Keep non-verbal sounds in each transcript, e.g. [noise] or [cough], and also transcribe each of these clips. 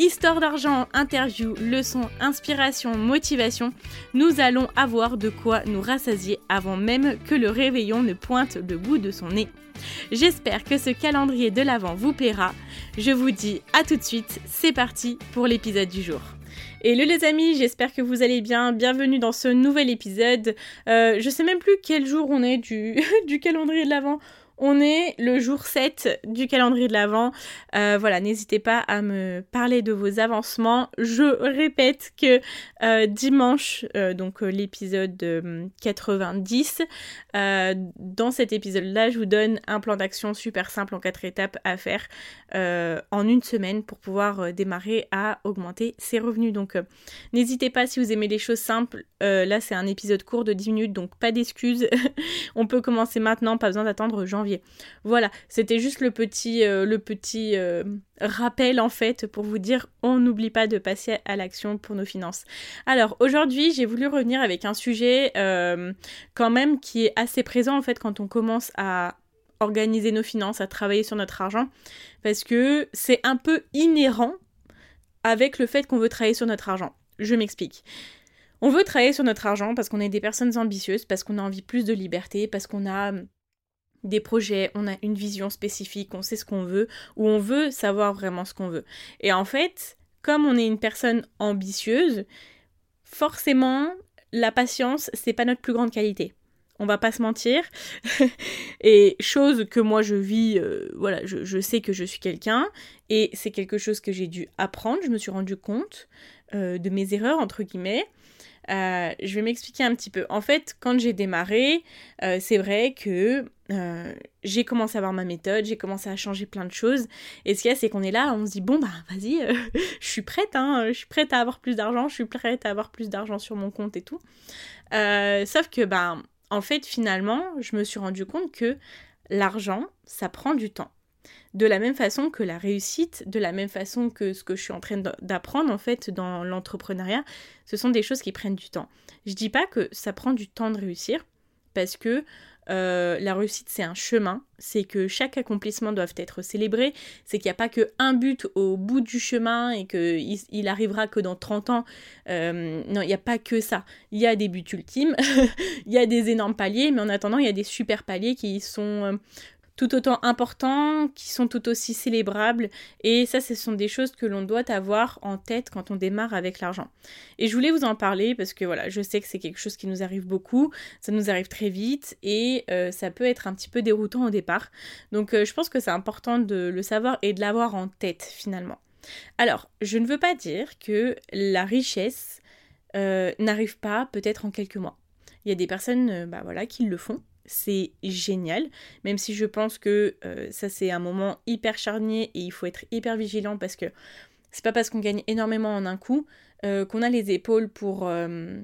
Histoire d'argent, interview, leçons, inspiration, motivation, nous allons avoir de quoi nous rassasier avant même que le réveillon ne pointe le bout de son nez. J'espère que ce calendrier de l'Avent vous plaira. Je vous dis à tout de suite, c'est parti pour l'épisode du jour. Hello les amis, j'espère que vous allez bien. Bienvenue dans ce nouvel épisode. Euh, je sais même plus quel jour on est du, [laughs] du calendrier de l'Avent. On est le jour 7 du calendrier de l'Avent. Euh, voilà, n'hésitez pas à me parler de vos avancements. Je répète que euh, dimanche, euh, donc l'épisode 90, dans cet épisode-là, je vous donne un plan d'action super simple en quatre étapes à faire en une semaine pour pouvoir démarrer à augmenter ses revenus. Donc n'hésitez pas si vous aimez les choses simples. là, c'est un épisode court de 10 minutes, donc pas d'excuses. [laughs] On peut commencer maintenant, pas besoin d'attendre janvier voilà, c'était juste le petit, euh, le petit euh, rappel en fait pour vous dire on n'oublie pas de passer à l'action pour nos finances. Alors aujourd'hui j'ai voulu revenir avec un sujet euh, quand même qui est assez présent en fait quand on commence à organiser nos finances, à travailler sur notre argent, parce que c'est un peu inhérent avec le fait qu'on veut travailler sur notre argent. Je m'explique. On veut travailler sur notre argent parce qu'on est des personnes ambitieuses, parce qu'on a envie plus de liberté, parce qu'on a des projets, on a une vision spécifique, on sait ce qu'on veut, ou on veut savoir vraiment ce qu'on veut. Et en fait, comme on est une personne ambitieuse, forcément, la patience, c'est pas notre plus grande qualité. On va pas se mentir. [laughs] et chose que moi je vis, euh, voilà, je, sais que je suis quelqu'un, et c'est quelque chose que j'ai dû apprendre, je me suis rendu compte euh, de mes erreurs, entre guillemets. Euh, je vais m'expliquer un petit peu. En fait, quand j'ai démarré, euh, c'est vrai que euh, j'ai commencé à avoir ma méthode, j'ai commencé à changer plein de choses. Et ce qu'il y a, c'est qu'on est là, on se dit, bon, bah vas-y, [laughs] je suis prête, hein, je suis prête à avoir plus d'argent, je suis prête à avoir plus d'argent sur mon compte et tout. sauf que, ben, en fait, finalement, je me suis rendu compte que l'argent, ça prend du temps de la même façon que la réussite, de la même façon que ce que je suis en train d'apprendre en fait dans l'entrepreneuriat, ce sont des choses qui prennent du temps. Je dis pas que ça prend du temps de réussir parce que euh, la réussite c'est un chemin, c'est que chaque accomplissement doit être célébré, c'est qu'il n'y a pas que un but au bout du chemin et qu'il il arrivera que dans 30 ans. Euh, non, il n'y a pas que ça. Il y a des buts ultimes, [laughs] il y a des énormes paliers, mais en attendant, il y a des super paliers qui sont euh, tout autant importants, qui sont tout aussi célébrables. Et ça, ce sont des choses que l'on doit avoir en tête quand on démarre avec l'argent. Et je voulais vous en parler parce que voilà, je sais que c'est quelque chose qui nous arrive beaucoup, ça nous arrive très vite et euh, ça peut être un petit peu déroutant au départ. Donc euh, je pense que c'est important de le savoir et de l'avoir en tête finalement. Alors, je ne veux pas dire que la richesse euh, n'arrive pas peut-être en quelques mois. Il y a des personnes bah, voilà, qui le font c'est génial, même si je pense que euh, ça c'est un moment hyper charnier et il faut être hyper vigilant parce que c'est pas parce qu'on gagne énormément en un coup euh, qu'on a les épaules pour, euh,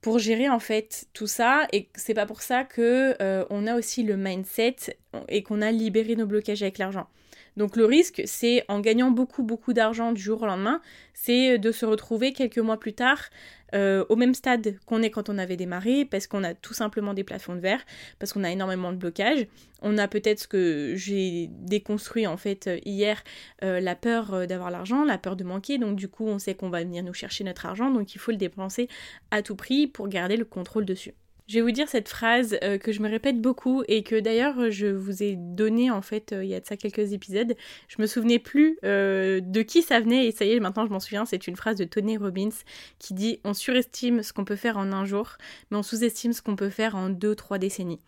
pour gérer en fait tout ça et c'est pas pour ça que on a aussi le mindset et qu'on a libéré nos blocages avec l'argent. Donc le risque, c'est en gagnant beaucoup beaucoup d'argent du jour au lendemain, c'est de se retrouver quelques mois plus tard euh, au même stade qu'on est quand on avait démarré, parce qu'on a tout simplement des plafonds de verre, parce qu'on a énormément de blocages. On a peut-être ce que j'ai déconstruit en fait euh, hier, euh, la peur d'avoir l'argent, la peur de manquer, donc du coup on sait qu'on va venir nous chercher notre argent, donc il faut le dépenser à tout prix pour garder le contrôle dessus. Je vais vous dire cette phrase euh, que je me répète beaucoup et que d'ailleurs je vous ai donné en fait euh, il y a de ça quelques épisodes. Je me souvenais plus euh, de qui ça venait et ça y est maintenant je m'en souviens. C'est une phrase de Tony Robbins qui dit on surestime ce qu'on peut faire en un jour, mais on sous-estime ce qu'on peut faire en deux trois décennies.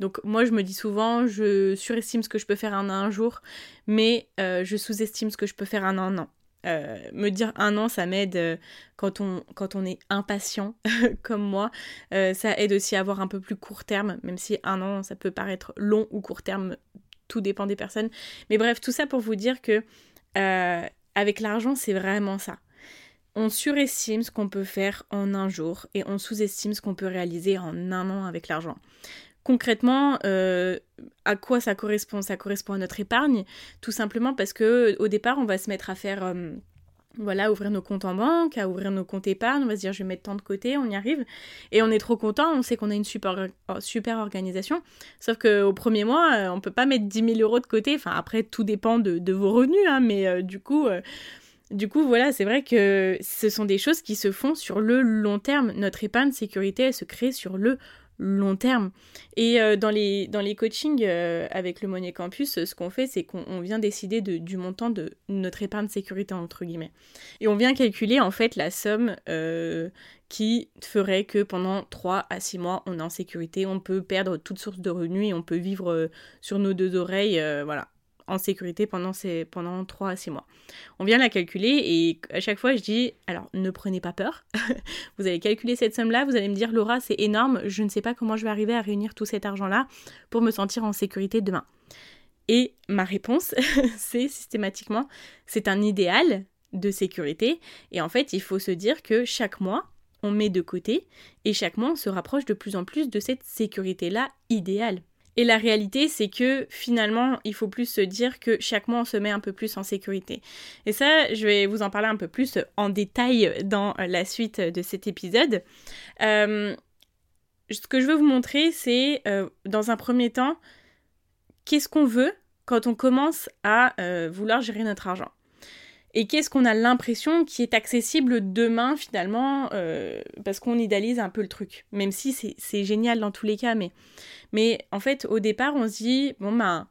Donc moi je me dis souvent je surestime ce que je peux faire en un jour, mais je sous-estime ce que je peux faire en un an. Euh, me dire un an, ça m'aide euh, quand, on, est impatient [laughs] comme moi. Euh, ça aide aussi à avoir un peu plus court terme, même si un an, ça peut paraître long ou court terme, tout dépend des personnes. Mais bref, tout ça pour vous dire que avec l'argent, c'est vraiment ça. On surestime ce qu'on peut faire en un jour et on sous-estime ce qu'on peut réaliser en un an avec l'argent. Concrètement, euh, à quoi ça correspond Ça correspond à notre épargne, tout simplement parce que au départ, on va se mettre à faire, euh, voilà, ouvrir nos comptes en banque, à ouvrir nos comptes épargne. On va se dire, je vais mettre tant de côté, on y arrive, et on est trop content. On sait qu'on a une super, super organisation. Sauf qu'au premier mois, euh, on peut pas mettre 10 000 euros de côté. Enfin, après, tout dépend de, vos revenus, hein, mais du coup. Du coup, voilà, c'est vrai que ce sont des choses qui se font sur le long terme. Notre épargne sécurité, elle se crée sur le long terme. Et euh, dans, les, dans les coachings euh, avec le Money Campus, ce qu'on fait, c'est qu'on vient décider du montant de notre épargne sécurité, entre guillemets. Et on vient calculer en fait la somme euh, qui ferait que pendant 3 à 6 mois, on est en sécurité, on peut perdre toute source de revenus et on peut vivre sur nos deux oreilles, voilà, en sécurité pendant, ces, pendant 3 à 6 mois. On vient la calculer et à chaque fois je dis, alors ne prenez pas peur, [laughs] vous allez calculer cette somme-là, vous allez me dire Laura c'est énorme, je ne sais pas comment je vais arriver à réunir tout cet argent-là pour me sentir en sécurité demain. Et ma réponse, [laughs] c'est systématiquement, c'est un idéal de sécurité et en fait il faut se dire que chaque mois, on met de côté et chaque mois on se rapproche de plus en plus de cette sécurité-là idéale. Et la réalité, c'est que finalement, il faut plus se dire que chaque mois, on se met un peu plus en sécurité. Et ça, je vais vous en parler un peu plus en détail dans la suite de cet épisode. Euh, ce que je veux vous montrer, c'est euh, dans un premier temps, qu'est-ce qu'on veut quand on commence à euh, vouloir gérer notre argent et qu'est-ce qu'on a l'impression qui est accessible demain finalement euh, parce qu'on idéalise un peu le truc même si c'est génial dans tous les cas mais mais en fait au départ on se dit bon ben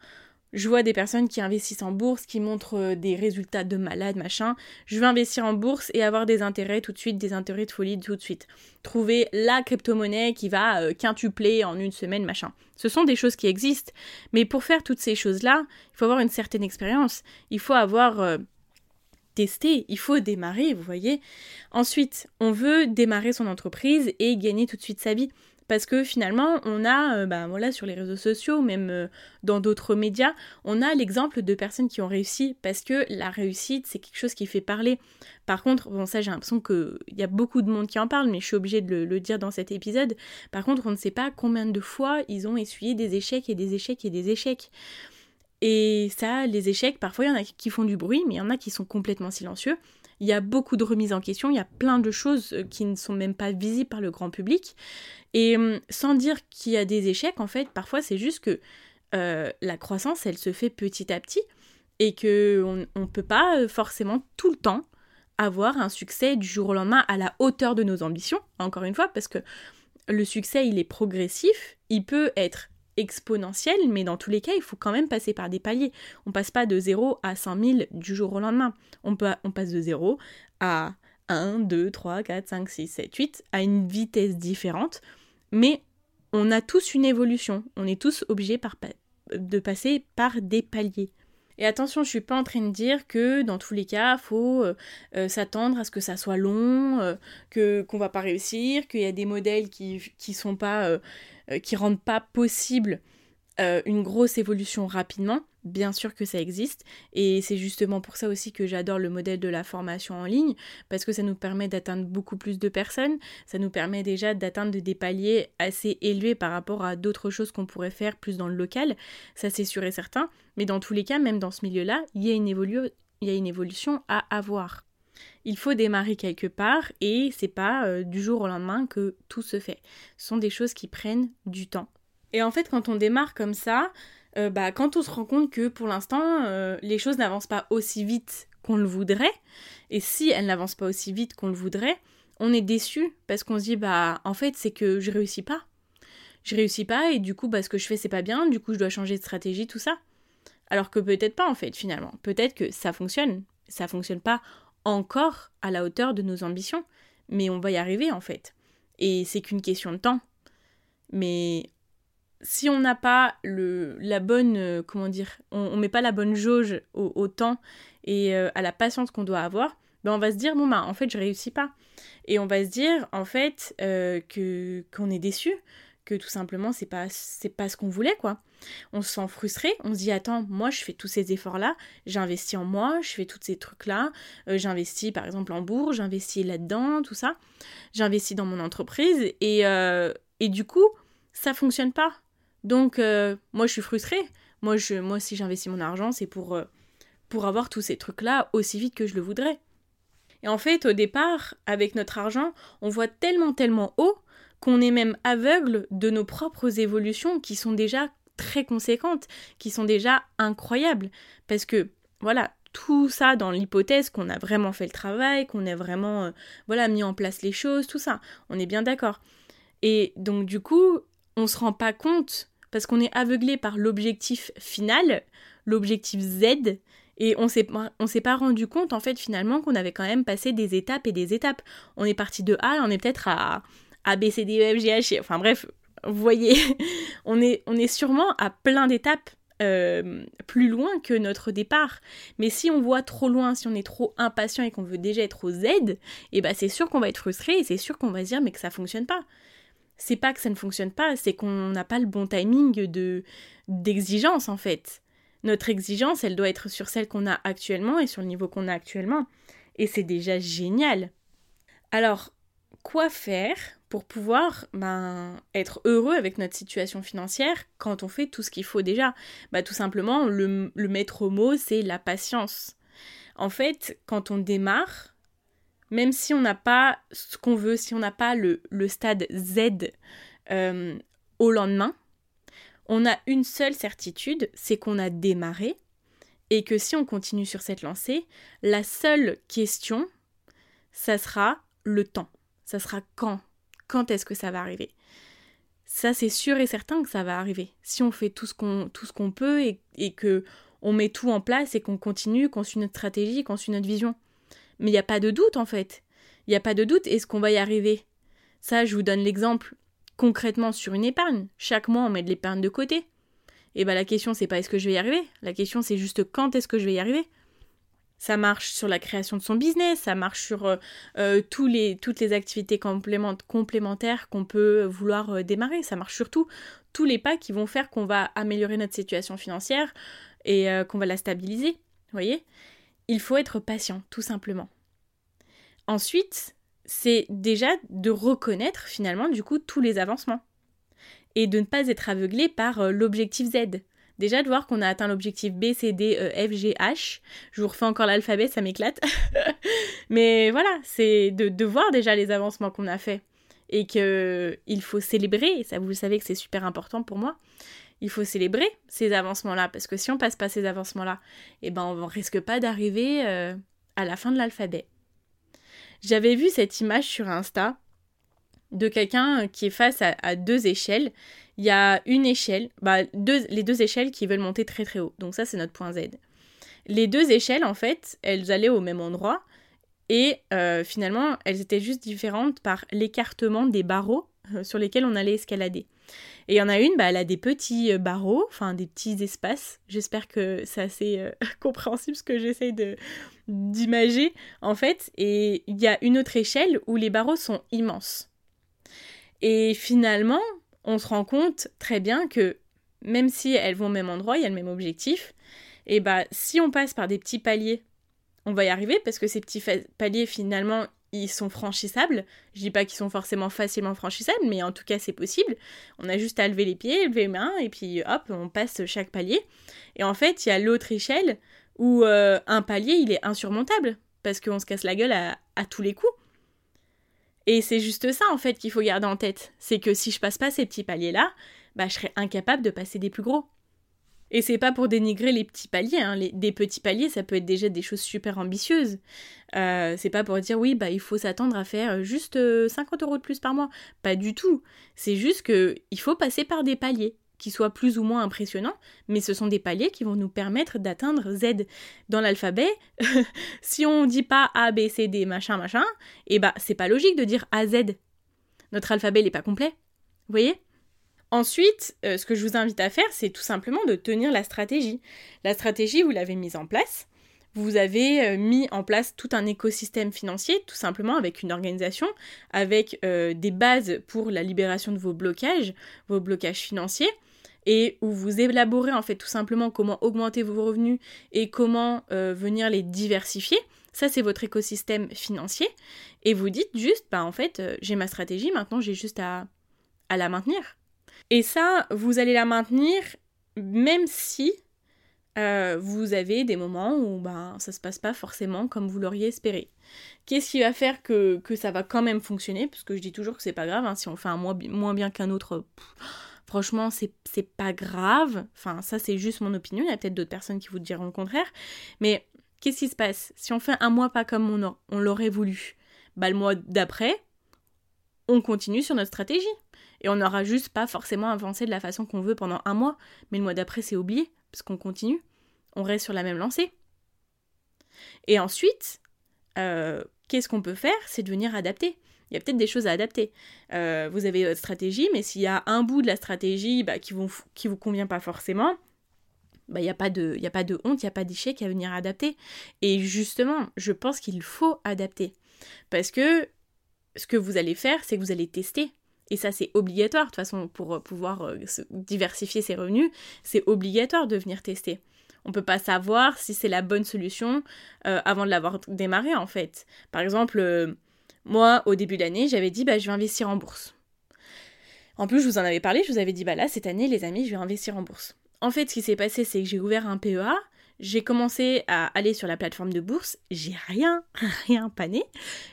je vois des personnes qui investissent en bourse, qui montrent euh, des résultats de malade, machin. Je veux investir en bourse et avoir des intérêts tout de suite, des intérêts de folie tout de suite. Trouver la crypto-monnaie qui va euh, quintupler en une semaine, machin. Ce sont des choses qui existent. Mais pour faire toutes ces choses-là, il faut avoir une certaine expérience. Il faut avoir il faut démarrer, vous voyez. Ensuite, on veut démarrer son entreprise et gagner tout de suite sa vie. Parce que finalement, on a, ben voilà, sur les réseaux sociaux, même euh, dans d'autres médias, on a l'exemple de personnes qui ont réussi parce que la réussite, c'est quelque chose qui fait parler. Par contre, bon, ça, j'ai l'impression qu'il y a beaucoup de monde qui en parle, mais je suis obligée de le, dire dans cet épisode. Par contre, on ne sait pas combien de fois ils ont essuyé des échecs et des échecs et des échecs. Et ça, les échecs, parfois il y en a qui font du bruit, mais il y en a qui sont complètement silencieux. Il y a beaucoup de remises en question, il y a plein de choses euh, qui ne sont même pas visibles par le grand public. Et hum, sans dire qu'il y a des échecs, en fait, parfois c'est juste que euh, la croissance, elle se fait petit à petit et qu'on ne peut pas euh, forcément tout le temps avoir un succès du jour au lendemain à la hauteur de nos ambitions, encore une fois, parce que le succès, il est progressif, il peut être exponentielle, mais dans tous les cas, il faut quand même passer par des paliers. On passe pas de 0 à 5000 du jour au lendemain. On, peut, on passe de 0 à 1, 2, 3, 4, 5, 6, 7, 8, à une vitesse différente, mais on a tous une évolution. On est tous obligés par, de passer par des paliers. Et attention, je suis pas en train de dire que dans tous les cas, faut euh, euh, s'attendre à ce que ça soit long, euh, que qu'on va pas réussir, qu'il y a des modèles qui qui sont pas qui rendent pas possible une grosse évolution rapidement. Bien sûr que ça existe et c'est justement pour ça aussi que j'adore le modèle de la formation en ligne parce que ça nous permet d'atteindre beaucoup plus de personnes, ça nous permet déjà d'atteindre des paliers assez élevés par rapport à d'autres choses qu'on pourrait faire plus dans le local, ça c'est sûr et certain, mais dans tous les cas, même dans ce milieu-là, il y a une évolution à avoir. Il faut démarrer quelque part et c'est pas euh, du jour au lendemain que tout se fait. Ce sont des choses qui prennent du temps. Et en fait, quand on démarre comme ça, euh, bah, quand on se rend compte que pour l'instant, euh, les choses n'avancent pas aussi vite qu'on le voudrait, et si elles n'avancent pas aussi vite qu'on le voudrait, on est déçu parce qu'on se dit, bah, en fait, c'est que je réussis pas. je réussis pas et du coup, bah, ce que je fais, c'est pas bien, du coup, je dois changer de stratégie, tout ça. Alors que peut-être pas, en fait, finalement. Peut-être que ça fonctionne. Ça fonctionne pas encore à la hauteur de nos ambitions, mais on va y arriver, en fait. Et c'est qu'une question de temps. Mais si on n'a pas le, la bonne, euh, comment dire, on, met pas la bonne jauge au, temps et euh, à la patience qu'on doit avoir, ben on va se dire bon bah en fait je réussis pas et on va se dire en fait euh, que qu'on est déçu, que tout simplement c'est pas c'est pas ce qu'on voulait quoi. On se sent frustré, on se dit attends moi je fais tous ces efforts là, j'investis en moi, je fais tous ces trucs là, j'investis par exemple en bourse, j'investis là-dedans tout ça, j'investis dans mon entreprise et et du coup ça fonctionne pas donc, euh, moi, je suis frustrée. Moi, je, moi si j'investis mon argent, c'est pour, euh, pour avoir tous ces trucs-là aussi vite que je le voudrais. Et en fait, au départ, avec notre argent, on voit tellement, tellement haut qu'on est même aveugle de nos propres évolutions qui sont déjà très conséquentes, qui sont déjà incroyables. Parce que, voilà, tout ça dans l'hypothèse qu'on a vraiment fait le travail, qu'on a vraiment euh, voilà mis en place les choses, tout ça. On est bien d'accord. Et donc du coup, on se rend pas compte parce qu'on est aveuglé par l'objectif final, l'objectif Z, et on s'est s'est pas rendu compte en fait finalement qu'on avait quand même passé des étapes et des étapes. On est parti de A, on est peut-être à A B C D E F G H. Enfin bref, vous voyez, [laughs] on est on est sûrement à plein d'étapes euh, plus loin que notre départ. Mais si on voit trop loin, si on est trop impatient et qu'on veut déjà être au Z, et eh ben c'est sûr qu'on va être frustré et c'est sûr qu'on va se dire mais que ça fonctionne pas c'est pas que ça ne fonctionne pas, c'est qu'on n'a pas le bon timing de d'exigence en fait. Notre exigence, elle doit être sur celle qu'on a actuellement et sur le niveau qu'on a actuellement. Et c'est déjà génial. Alors, quoi faire pour pouvoir ben, être heureux avec notre situation financière quand on fait tout ce qu'il faut déjà bah, Tout simplement, le, le maître mot, c'est la patience. En fait, quand on démarre, même si on n'a pas ce qu'on veut, si on n'a pas le, stade Z euh, au lendemain, on a une seule certitude, c'est qu'on a démarré et que si on continue sur cette lancée, la seule question, ça sera le temps. Ça sera quand? Quand est-ce que ça va arriver Ça, c'est sûr et certain que ça va arriver. Si on fait tout ce qu'on, peut et, et que on met tout en place et qu'on continue, qu'on suit notre stratégie, qu'on suit notre vision. Mais il n'y a pas de doute en fait. Il n'y a pas de doute, est-ce qu'on va y arriver? Ça, je vous donne l'exemple concrètement sur une épargne. Chaque mois, on met de l'épargne de côté. Et bien la question, c'est pas est-ce que je vais y arriver? La question, c'est juste quand est-ce que je vais y arriver? Ça marche sur la création de son business, ça marche sur euh, euh, tous les, toutes les activités complémentaires qu'on peut vouloir euh, démarrer. Ça marche surtout tous les pas qui vont faire qu'on va améliorer notre situation financière et qu'on va la stabiliser. Vous voyez? Il faut être patient, tout simplement. Ensuite, c'est déjà de reconnaître finalement du coup tous les avancements et de ne pas être aveuglé par l'objectif Z. Déjà de voir qu'on a atteint l'objectif B, C, D, E, F, G, H. Je vous refais encore l'alphabet, ça m'éclate. [laughs] Mais voilà, c'est de, voir déjà les avancements qu'on a fait et qu'il faut célébrer, ça vous savez que c'est super important pour moi, il faut célébrer ces avancements-là, parce que si on passe pas ces avancements-là, eh ben on risque pas d'arriver euh, à la fin de l'alphabet. J'avais vu cette image sur Insta de quelqu'un qui est face à, deux échelles. Il y a une échelle, bah, les deux échelles qui veulent monter très très haut. Donc ça c'est notre point Z. Les deux échelles en fait, elles allaient au même endroit et euh, finalement elles étaient juste différentes par l'écartement des barreaux euh, sur lesquels on allait escalader. Et il y en a une, bah, elle a des petits euh, barreaux, enfin des petits espaces. J'espère que c'est assez [laughs] compréhensible ce que j'essaye de d'imager en fait. Et il y a une autre échelle où les barreaux sont immenses. Et finalement, on se rend compte très bien que même si elles vont au même endroit, il y a le même objectif, et bah si on passe par des petits paliers, on va y arriver parce que ces petits paliers finalement ils sont franchissables. Je dis pas qu'ils sont forcément facilement franchissables, mais en tout cas c'est possible. On a juste à lever les pieds, lever les mains, et puis hop, on passe chaque palier. Et en fait, il y a l'autre échelle où euh, un palier il est insurmontable, parce qu'on se casse la gueule à, tous les coups. Et c'est juste ça en fait qu'il faut garder en tête. C'est que si je passe pas ces petits paliers là, bah je serais incapable de passer des plus gros. Et c'est pas pour dénigrer les petits paliers. Hein. des petits paliers, ça peut être déjà des choses super ambitieuses. Euh, c'est pas pour dire oui, bah il faut s'attendre à faire juste 50 euros de plus par mois. Pas du tout. C'est juste que il faut passer par des paliers qui soient plus ou moins impressionnants, mais ce sont des paliers qui vont nous permettre d'atteindre Z. Dans l'alphabet, [laughs] si on dit pas A, B, C, D, machin, machin, et eh bah c'est pas logique de dire A, Z. Notre alphabet n'est pas complet. Vous voyez? Ensuite, euh, ce que je vous invite à faire, c'est tout simplement de tenir la stratégie. La stratégie, vous l'avez mise en place. Vous avez euh, mis en place tout un écosystème financier, tout simplement avec une organisation, avec euh, des bases pour la libération de vos blocages, vos blocages financiers, et où vous élaborez en fait tout simplement comment augmenter vos revenus et comment venir les diversifier. Ça, c'est votre écosystème financier. Et vous dites juste, bah en fait, j'ai ma stratégie, maintenant j'ai juste à, la maintenir. Et ça, vous allez la maintenir même si euh, vous avez des moments où ben, ça se passe pas forcément comme vous l'auriez espéré. Qu'est-ce qui va faire que, ça va quand même fonctionner? Parce que je dis toujours que c'est pas grave, hein, si on fait un moins bien qu'un autre, franchement, c'est pas grave. Enfin, ça, c'est juste mon opinion. Il y a peut-être d'autres personnes qui vous diront le contraire. Mais qu'est-ce qui se passe? Si on fait un mois pas comme on, on l'aurait voulu, bah, le mois d'après, on continue sur notre stratégie. Et on n'aura juste pas forcément avancé de la façon qu'on veut pendant un mois, mais le mois d'après c'est oublié, parce qu'on continue, on reste sur la même lancée. Et ensuite, euh, qu'est-ce qu'on peut faire? C'est de venir adapter. Il y a peut-être des choses à adapter. Euh, vous avez votre stratégie, mais s'il y a un bout de la stratégie bah, qui ne vous, convient pas forcément, bah, il n'y a, pas de, a pas de honte, il n'y a pas d'échec à venir adapter. Et justement, je pense qu'il faut adapter. Parce que ce que vous allez faire, c'est que vous allez tester. Et ça, c'est obligatoire, de toute façon, pour euh, pouvoir euh, diversifier ses revenus, c'est obligatoire de venir tester. On ne peut pas savoir si c'est la bonne solution avant de l'avoir démarré, en fait. Par exemple, moi, au début de l'année, j'avais dit, bah, je vais investir en bourse. En plus, je vous en avais parlé, je vous avais dit, bah là, cette année, les amis, je vais investir en bourse. En fait, ce qui s'est passé, c'est que j'ai ouvert un PEA, j'ai commencé à aller sur la plateforme de bourse, j'ai rien, [laughs] rien pané.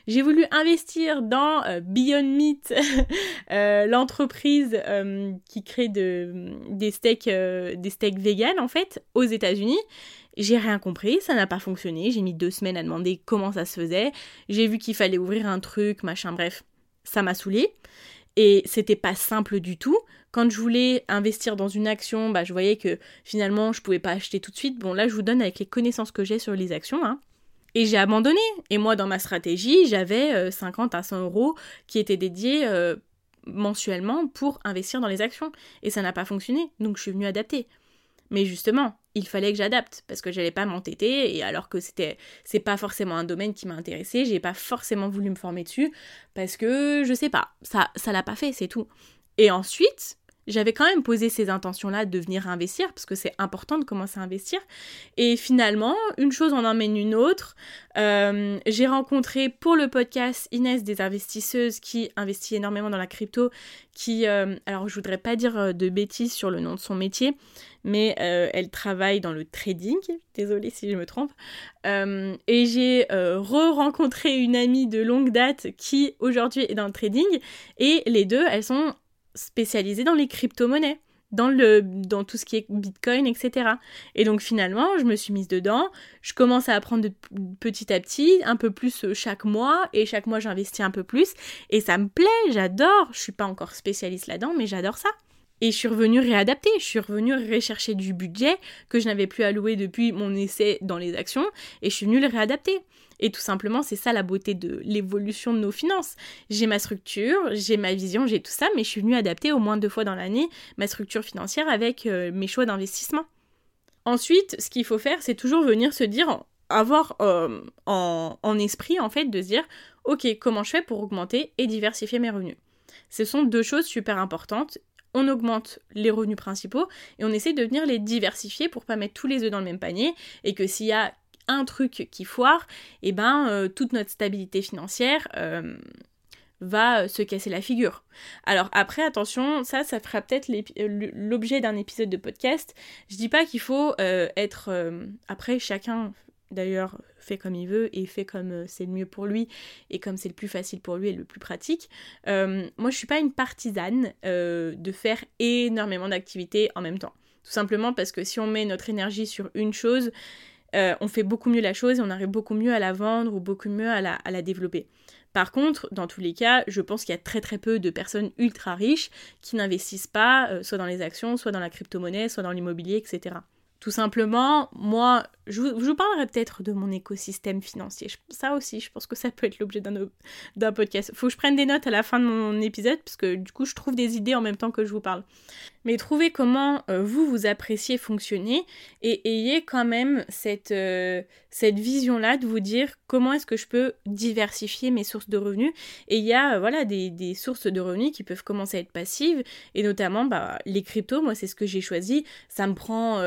J'ai voulu investir dans euh, Beyond Meat, [laughs] euh, l'entreprise euh, qui crée de, des steaks, des steaks vegan en fait, aux États-Unis. J'ai rien compris, ça n'a pas fonctionné. J'ai mis deux semaines à demander comment ça se faisait. J'ai vu qu'il fallait ouvrir un truc, machin, bref, ça m'a saoulé. Et c'était pas simple du tout. Quand je voulais investir dans une action, bah, je voyais que finalement je pouvais pas acheter tout de suite. Bon, là, je vous donne avec les connaissances que j'ai sur les actions. Hein. Et j'ai abandonné. Et moi, dans ma stratégie, j'avais 50 euh, à 100 euros qui étaient dédiés euh, mensuellement pour investir dans les actions. Et ça n'a pas fonctionné. Donc, je suis venue adapter. Mais justement, il fallait que j'adapte parce que j'allais pas m'entêter et alors que c'était c'est pas forcément un domaine qui m'a intéressé, j'ai pas forcément voulu me former dessus parce que je sais pas, ça ça l'a pas fait, c'est tout. Et ensuite, j'avais quand même posé ces intentions-là de venir investir, parce que c'est important de commencer à investir. Et finalement, une chose en emmène une autre. Euh, j'ai rencontré pour le podcast Inès des investisseuses qui investit énormément dans la crypto, qui, euh, alors je voudrais pas dire euh, de bêtises sur le nom de son métier, mais elle travaille dans le trading, désolée si je me trompe. et j'ai re-rencontré une amie de longue date qui aujourd'hui est dans le trading, et les deux, elles sont spécialisée dans les crypto-monnaies, dans, le, dans tout ce qui est Bitcoin, etc. Et donc finalement, je me suis mise dedans, je commence à apprendre petit à petit, un peu plus euh, chaque mois, et chaque mois j'investis un peu plus, et ça me plaît, j'adore, je suis pas encore spécialiste là-dedans, mais j'adore ça. Et je suis revenue réadapter, je suis revenue rechercher du budget que je n'avais plus alloué depuis mon essai dans les actions, et je suis venue le réadapter. Et tout simplement, c'est ça la beauté de l'évolution de nos finances. J'ai ma structure, j'ai ma vision, j'ai tout ça, mais je suis venue adapter au moins deux fois dans l'année ma structure financière avec euh, mes choix d'investissement. Ensuite, ce qu'il faut faire, c'est toujours venir se dire, avoir euh, en, en esprit, en fait, de se dire, ok, comment je fais pour augmenter et diversifier mes revenus? Ce sont deux choses super importantes on augmente les revenus principaux et on essaie de venir les diversifier pour pas mettre tous les œufs dans le même panier et que s'il y a un truc qui foire, eh ben euh, toute notre stabilité financière euh, va euh, se casser la figure. Alors après attention, ça ça fera peut-être l'objet d'un épisode de podcast. Je dis pas qu'il faut être après chacun d'ailleurs fait comme il veut et fait comme c'est le mieux pour lui et comme c'est le plus facile pour lui et le plus pratique. moi je suis pas une partisane de faire énormément d'activités en même temps. Tout simplement parce que si on met notre énergie sur une chose, euh, on fait beaucoup mieux la chose et on arrive beaucoup mieux à la vendre ou beaucoup mieux à la, à la développer. Par contre, dans tous les cas, je pense qu'il y a très très peu de personnes ultra riches qui n'investissent pas, euh, soit dans les actions, soit dans la crypto-monnaie, soit dans l'immobilier, etc. Tout simplement, moi, je vous, parlerai peut-être de mon écosystème financier. ça aussi, je pense que ça peut être l'objet d'un podcast. Faut que je prenne des notes à la fin de mon épisode, parce que du coup, je trouve des idées en même temps que je vous parle. Mais trouvez comment euh, vous, vous appréciez fonctionner et ayez quand même cette, euh, cette vision-là de vous dire comment est-ce que je peux diversifier mes sources de revenus. Et il y a euh, voilà, des, des, sources de revenus qui peuvent commencer à être passives, et notamment bah, les cryptos, moi c'est ce que j'ai choisi. Ça me prend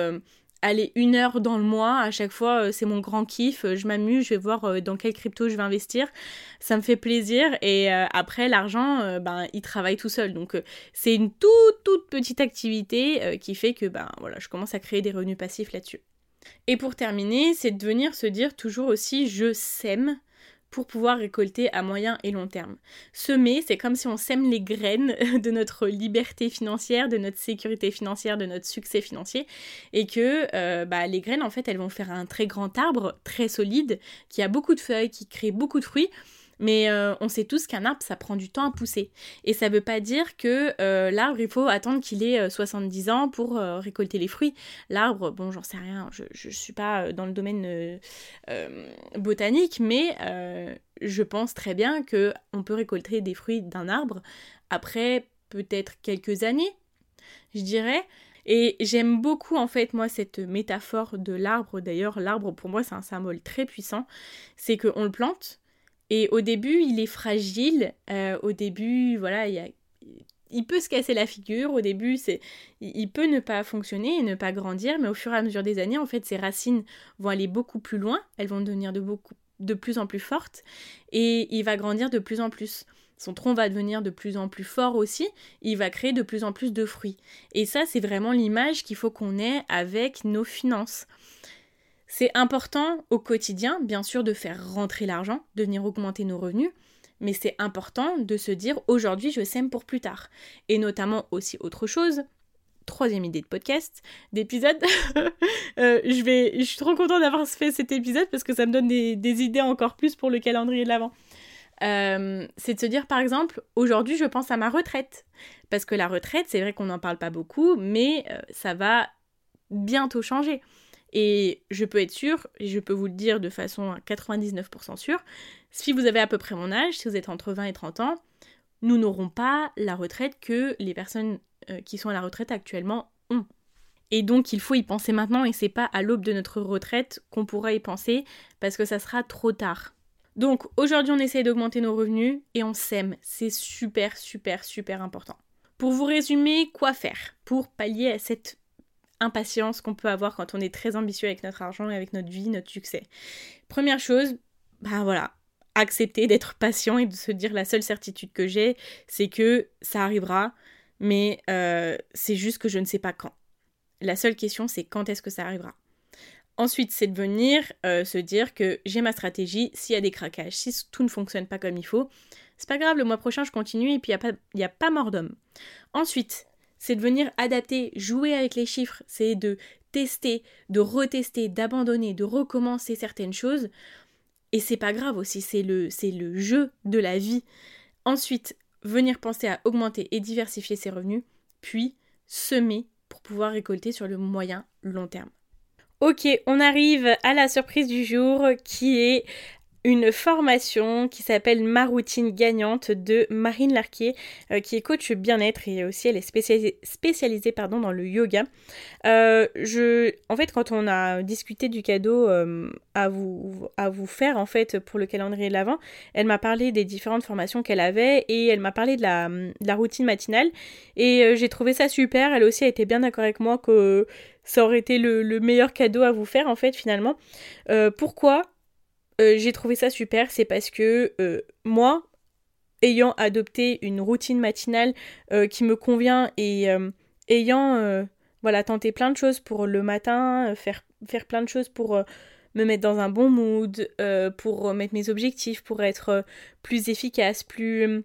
aller une heure dans le mois, à chaque fois euh, c'est mon grand kiff, euh, je m'amuse, je vais voir euh, dans quelle crypto je vais investir, ça me fait plaisir et après l'argent, ben il travaille tout seul, donc c'est une toute toute petite activité qui fait que ben voilà, je commence à créer des revenus passifs là-dessus. Et pour terminer, c'est de venir se dire toujours aussi je sème pour pouvoir récolter à moyen et long terme. Semer, c'est comme si on sème les graines [laughs] de notre liberté financière, de notre sécurité financière, de notre succès financier, et que euh, bah, les graines, en fait, elles vont faire un très grand arbre, très solide, qui a beaucoup de feuilles, qui crée beaucoup de fruits, mais euh, on sait tous qu'un arbre, ça prend du temps à pousser. Et ça ne veut pas dire que euh, l'arbre, il faut attendre qu'il ait 70 euh, ans pour récolter les fruits. L'arbre, bon, j'en sais rien, je ne suis pas dans le domaine botanique, mais je pense très bien qu'on peut récolter des fruits d'un arbre après peut-être quelques années, je dirais. Et j'aime beaucoup en fait moi cette métaphore de l'arbre. D'ailleurs, l'arbre pour moi c'est un symbole très puissant. C'est qu'on le plante, et au début, il est fragile. Euh, au début, voilà, il, peut se casser la figure. Au début, c'est, il peut ne pas fonctionner et ne pas grandir. Mais au fur et à mesure des années, en fait, ses racines vont aller beaucoup plus loin. Elles vont devenir de, de plus en plus fortes. Et il va grandir de plus en plus. Son tronc va devenir de plus en plus fort aussi, il va créer de plus en plus de fruits. Et ça, c'est vraiment l'image qu'il faut qu'on ait avec nos finances. C'est important au quotidien, bien sûr, de faire rentrer l'argent, de venir augmenter nos revenus, mais c'est important de se dire aujourd'hui je sème pour plus tard. Et notamment aussi autre chose, troisième idée de podcast, d'épisode. [laughs] Euh, je, vais, je suis trop contente d'avoir fait cet épisode parce que ça me donne des, idées encore plus pour le calendrier de l'avant. Euh, c'est de se dire par exemple, aujourd'hui je pense à ma retraite. Parce que la retraite, c'est vrai qu'on n'en parle pas beaucoup, mais euh, ça va bientôt changer. Et je peux être sûre, et je peux vous le dire de façon 99% sûre, si vous avez à peu près mon âge, si vous êtes entre 20 et 30 ans, nous n'aurons pas la retraite que les personnes euh, qui sont à la retraite actuellement ont. Et donc il faut y penser maintenant et c'est pas à l'aube de notre retraite qu'on pourra y penser parce que ça sera trop tard. Donc aujourd'hui on essaye d'augmenter nos revenus et on sème. C'est super super super important. Pour vous résumer, quoi faire pour pallier à cette impatience qu'on peut avoir quand on est très ambitieux avec notre argent et avec notre vie, notre succès. Première chose, bah voilà, accepter d'être patient et de se dire la seule certitude que j'ai, c'est que ça arrivera, mais euh, c'est juste que je ne sais pas quand. La seule question, c'est quand est-ce que ça arrivera? Ensuite, c'est de venir euh, se dire que j'ai ma stratégie, s'il y a des craquages, si tout ne fonctionne pas comme il faut, c'est pas grave, le mois prochain je continue et puis il n'y a, a pas mort d'homme. Ensuite, c'est de venir adapter, jouer avec les chiffres, c'est de tester, de retester, d'abandonner, de recommencer certaines choses. Et c'est pas grave aussi, c'est le, c'est le jeu de la vie. Ensuite, venir penser à augmenter et diversifier ses revenus, puis semer pour pouvoir récolter sur le moyen long terme. Ok, on arrive à la surprise du jour qui est une formation qui s'appelle Ma routine gagnante de Marine Larquier, euh, qui est coach bien-être et aussi elle est spécialisée, pardon, dans le yoga. Euh, je, en fait, quand on a discuté du cadeau euh, à, vous, à vous faire en fait pour le calendrier de l'Avent, elle m'a parlé des différentes formations qu'elle avait et elle m'a parlé de la, la, routine matinale et j'ai trouvé ça super. Elle aussi a été bien d'accord avec moi que ça aurait été le, le, meilleur cadeau à vous faire en fait finalement. pourquoi euh, j'ai trouvé ça super, c'est parce que euh, moi, ayant adopté une routine matinale euh, qui me convient et ayant voilà, tenté plein de choses pour le matin, faire, plein de choses pour me mettre dans un bon mood, pour mettre mes objectifs, pour être plus efficace, plus,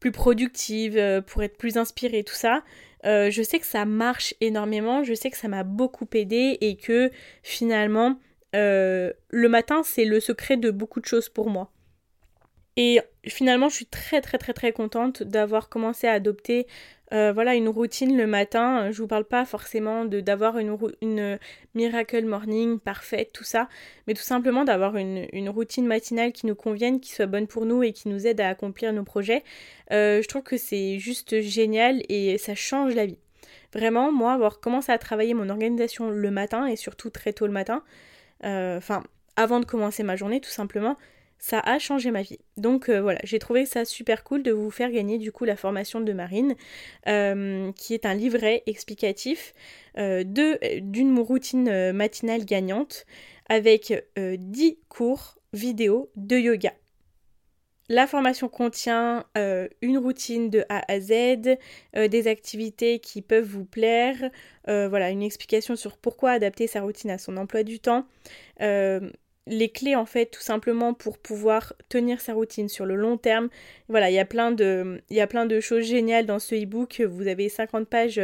plus productive, pour être plus inspirée, tout ça, je sais que ça marche énormément, je sais que ça m'a beaucoup aidé et que finalement, euh, le matin, c'est le secret de beaucoup de choses pour moi. Et finalement, je suis très très très très contente d'avoir commencé à adopter euh, voilà une routine le matin. Je vous parle pas forcément de d'avoir une, miracle morning parfaite, tout ça, mais tout simplement d'avoir une, routine matinale qui nous convienne, qui soit bonne pour nous et qui nous aide à accomplir nos projets. Euh, je trouve que c'est juste génial et ça change la vie. Vraiment, moi, avoir commencé à travailler mon organisation le matin et surtout très tôt le matin, enfin avant de commencer ma journée tout simplement, ça a changé ma vie. Donc euh, voilà, j'ai trouvé ça super cool de vous faire gagner du coup la formation de Marine, euh, qui est un livret explicatif euh, d'une routine matinale gagnante avec 10 cours vidéo de yoga. La formation contient une routine de A à Z, des activités qui peuvent vous plaire, voilà, une explication sur pourquoi adapter sa routine à son emploi du temps, les clés en fait tout simplement pour pouvoir tenir sa routine sur le long terme. Voilà, il y a plein de y a plein de choses géniales dans ce e-book. Vous avez 50 pages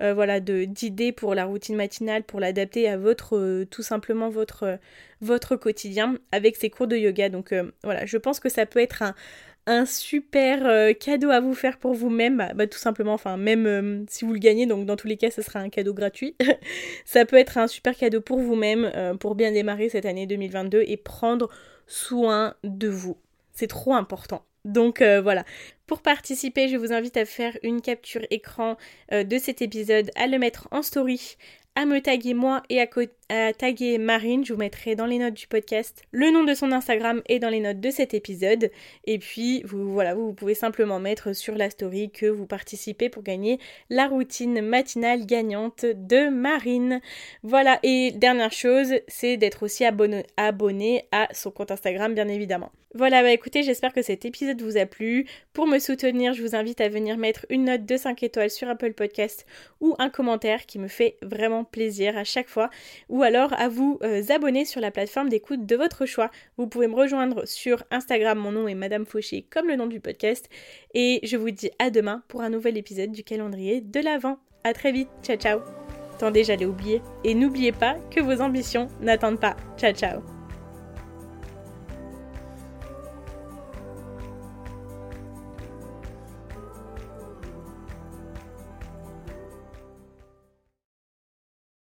euh, d'idées pour la routine matinale pour l'adapter à votre euh, tout simplement votre votre quotidien avec ces cours de yoga. Donc euh, voilà, je pense que ça peut être un un super euh, cadeau à vous faire pour vous-même, bah, tout simplement, enfin même euh, si vous le gagnez, donc dans tous les cas ce sera un cadeau gratuit, [laughs] ça peut être un super cadeau pour vous-même euh, pour bien démarrer cette année 2022 et prendre soin de vous. C'est trop important. Donc voilà. Pour participer, je vous invite à faire une capture écran de cet épisode, à le mettre en story, à me taguer moi et à, taguer Marine. Je vous mettrai dans les notes du podcast le nom de son Instagram et dans les notes de cet épisode. Et puis vous voilà, vous, pouvez simplement mettre sur la story que vous participez pour gagner la routine matinale gagnante de Marine. Voilà, et dernière chose, c'est d'être aussi abonné, à son compte Instagram bien évidemment. Voilà, bah écoutez, j'espère que cet épisode vous a plu. Pour soutenir, je vous invite à venir mettre une note de 5 étoiles sur Apple Podcast ou un commentaire qui me fait vraiment plaisir à chaque fois. Ou alors à vous euh, abonner sur la plateforme d'écoute de votre choix. Vous pouvez me rejoindre sur Instagram, mon nom est Madame Fauché comme le nom du podcast. Et je vous dis à demain pour un nouvel épisode du calendrier de l'Avent. A très vite, ciao ciao Attendez, j'allais oublier. Et n'oubliez pas que vos ambitions n'attendent pas. Ciao ciao